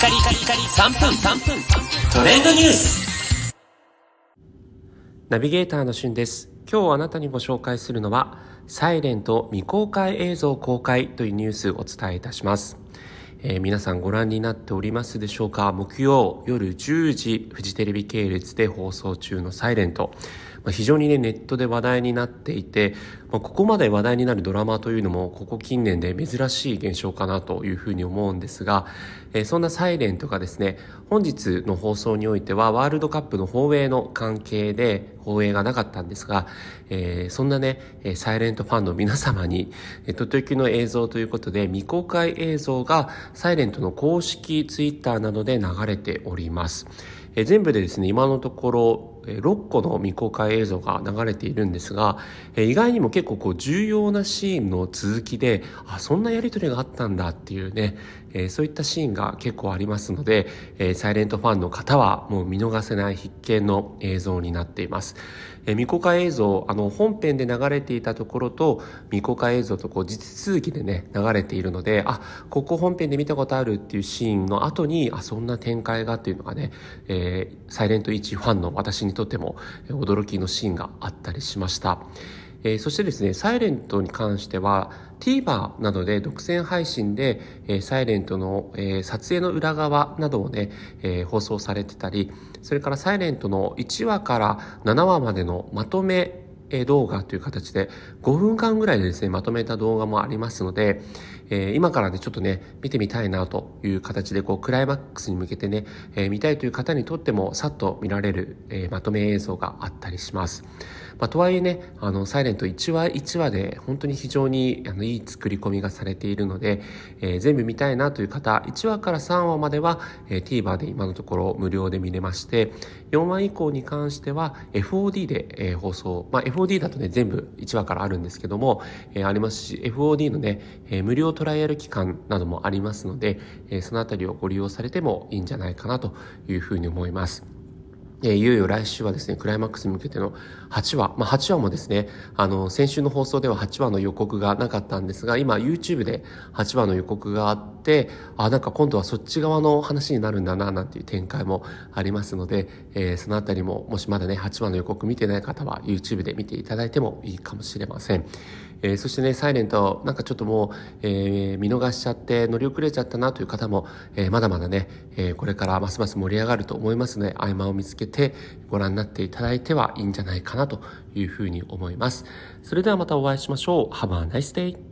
カリカリカリ3分3分。トレンドニュース。ナビゲーターのしゅんです。今日あなたにご紹介するのはサイレント未公開映像公開というニュースをお伝えいたします。えー、皆さんご覧になっておりますでしょうか？木曜夜10時フジテレビ系列で放送中のサイレント。まあ非常にねネットで話題になっていて、まあ、ここまで話題になるドラマというのもここ近年で珍しい現象かなというふうに思うんですが、えー、そんな「サイレントがですね本日の放送においてはワールドカップの放映の関係で放映がなかったんですが、えー、そんなねサイレントファンの皆様にとっておきの映像ということで未公開映像がサイレントの公式ツイッターなどで流れております。え全部でですね今のところ6個の未公開映像が流れているんですが意外にも結構こう重要なシーンの続きであそんなやり取りがあったんだっていうねそういったシーンが結構ありますのでサイレントファンの方はもう見逃せない必見の映像になっています。未公開映像あの本編で流れていたところと未公開映像とこう実続きでね流れているのであここ本編で見たことあるっていうシーンの後にあそんな展開がっていうのがね、えー、サイレント1ファンの私にとっても驚きのシーンがあったりしました。えー、そしてですね、サイレントに関しては TVer などで独占配信で、えー、サイレントの、えー、撮影の裏側などをね、えー、放送されてたり、それからサイレントの1話から7話までのまとめ動画という形で5分間ぐらいでですね、まとめた動画もありますので、えー、今からね、ちょっとね、見てみたいなという形で、こう、クライマックスに向けてね、えー、見たいという方にとっても、さっと見られる、えー、まとめ映像があったりします。まあ、とはいえね、あの、サイレント1話1話で本当に非常にあのいい作り込みがされているので、えー、全部見たいなという方、1話から3話までは、えー、TVer で今のところ無料で見れまして、4話以降に関しては FOD で、えー、放送、まあ、FOD だとね、全部1話からあるんですけども、えー、ありますし、FOD のね、えー、無料トライアル期間などもありますので、えー、そのあたりをご利用されてもいいんじゃないかなというふうに思います。えいよいよ来週はですね、クライマックスに向けての8話。まあ、8話もですね、あの、先週の放送では8話の予告がなかったんですが、今 YouTube で8話の予告があって、あ、なんか今度はそっち側の話になるんだな、なんていう展開もありますので、えー、そのあたりも、もしまだね、8話の予告見てない方は YouTube で見ていただいてもいいかもしれません。えー、そしてね、サイレント、なんかちょっともう、えー、見逃しちゃって乗り遅れちゃったなという方も、えー、まだまだね、えこれからますます盛り上がると思いますので、合間を見つけててご覧になっていただいてはいいんじゃないかなというふうに思います。それではまたお会いしましょう。Have a nice day!